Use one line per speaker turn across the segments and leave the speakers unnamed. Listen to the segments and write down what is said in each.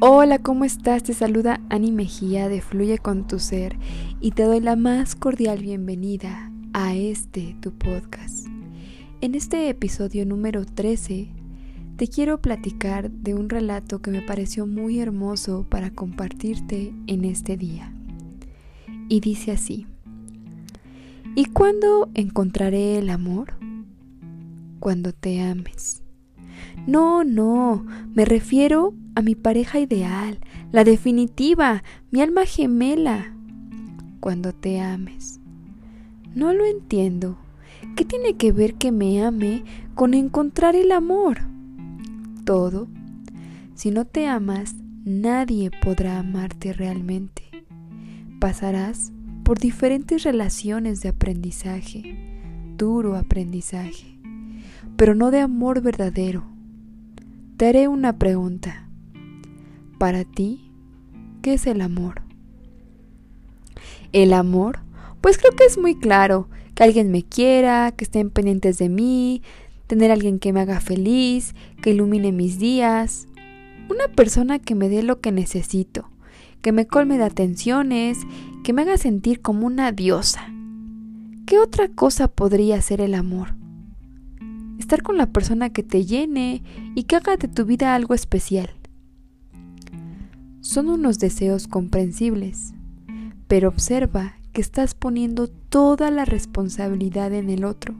Hola, ¿cómo estás? Te saluda Ani Mejía de Fluye con tu Ser y te doy la más cordial bienvenida a este tu podcast. En este episodio número 13 te quiero platicar de un relato que me pareció muy hermoso para compartirte en este día. Y dice así, ¿y cuándo encontraré el amor? Cuando te ames. No, no, me refiero a mi pareja ideal, la definitiva, mi alma gemela. Cuando te ames. No lo entiendo. ¿Qué tiene que ver que me ame con encontrar el amor? Todo. Si no te amas, nadie podrá amarte realmente. Pasarás por diferentes relaciones de aprendizaje, duro aprendizaje, pero no de amor verdadero. Te haré una pregunta. Para ti, ¿qué es el amor? El amor, pues creo que es muy claro, que alguien me quiera, que estén pendientes de mí, tener alguien que me haga feliz, que ilumine mis días, una persona que me dé lo que necesito, que me colme de atenciones, que me haga sentir como una diosa. ¿Qué otra cosa podría ser el amor? Estar con la persona que te llene y que haga de tu vida algo especial son unos deseos comprensibles, pero observa que estás poniendo toda la responsabilidad en el otro.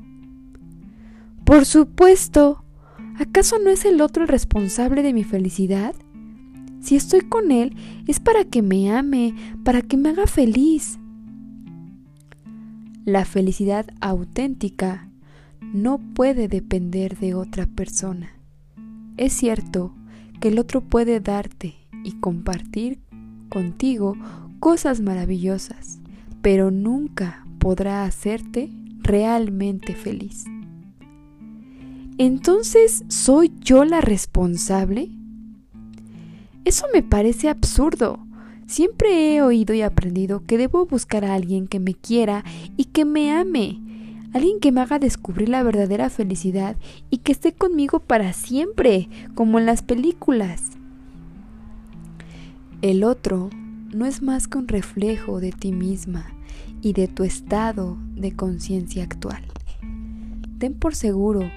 Por supuesto, ¿acaso no es el otro el responsable de mi felicidad? Si estoy con él es para que me ame, para que me haga feliz. La felicidad auténtica no puede depender de otra persona. Es cierto que el otro puede darte y compartir contigo cosas maravillosas, pero nunca podrá hacerte realmente feliz. Entonces, ¿soy yo la responsable? Eso me parece absurdo. Siempre he oído y aprendido que debo buscar a alguien que me quiera y que me ame, alguien que me haga descubrir la verdadera felicidad y que esté conmigo para siempre, como en las películas. El otro no es más que un reflejo de ti misma y de tu estado de conciencia actual. Ten por seguro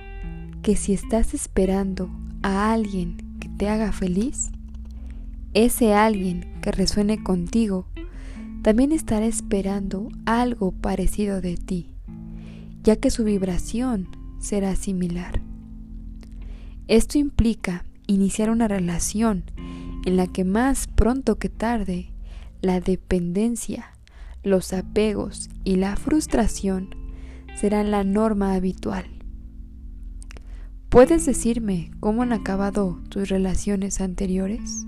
que si estás esperando a alguien que te haga feliz, ese alguien que resuene contigo también estará esperando algo parecido de ti, ya que su vibración será similar. Esto implica iniciar una relación en la que más pronto que tarde la dependencia, los apegos y la frustración serán la norma habitual. ¿Puedes decirme cómo han acabado tus relaciones anteriores?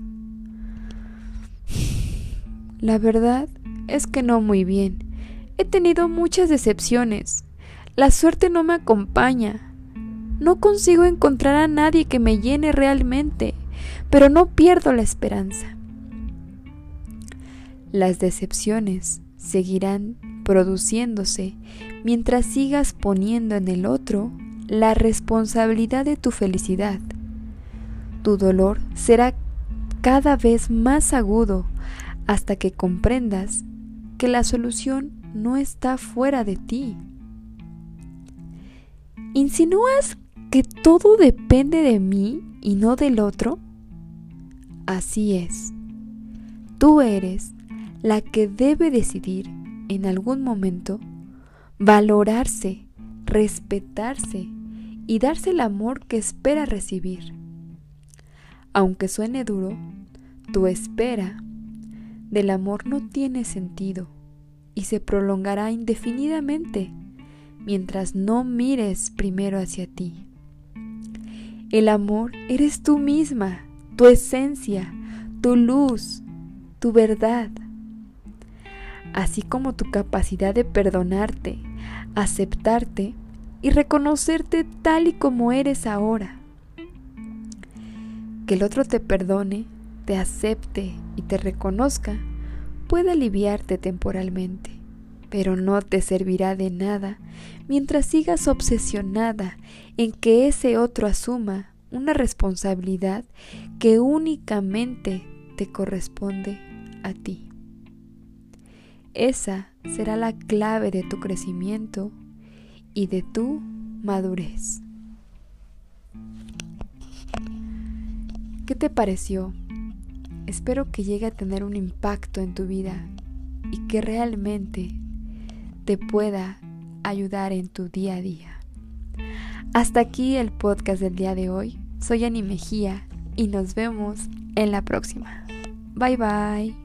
La verdad es que no muy bien. He tenido muchas decepciones. La suerte no me acompaña. No consigo encontrar a nadie que me llene realmente pero no pierdo la esperanza. Las decepciones seguirán produciéndose mientras sigas poniendo en el otro la responsabilidad de tu felicidad. Tu dolor será cada vez más agudo hasta que comprendas que la solución no está fuera de ti. ¿Insinúas que todo depende de mí y no del otro? Así es. Tú eres la que debe decidir en algún momento valorarse, respetarse y darse el amor que espera recibir. Aunque suene duro, tu espera del amor no tiene sentido y se prolongará indefinidamente mientras no mires primero hacia ti. El amor eres tú misma tu esencia, tu luz, tu verdad, así como tu capacidad de perdonarte, aceptarte y reconocerte tal y como eres ahora. Que el otro te perdone, te acepte y te reconozca puede aliviarte temporalmente, pero no te servirá de nada mientras sigas obsesionada en que ese otro asuma una responsabilidad que únicamente te corresponde a ti. Esa será la clave de tu crecimiento y de tu madurez. ¿Qué te pareció? Espero que llegue a tener un impacto en tu vida y que realmente te pueda ayudar en tu día a día. Hasta aquí el podcast del día de hoy. Soy Ani Mejía y nos vemos en la próxima. Bye bye.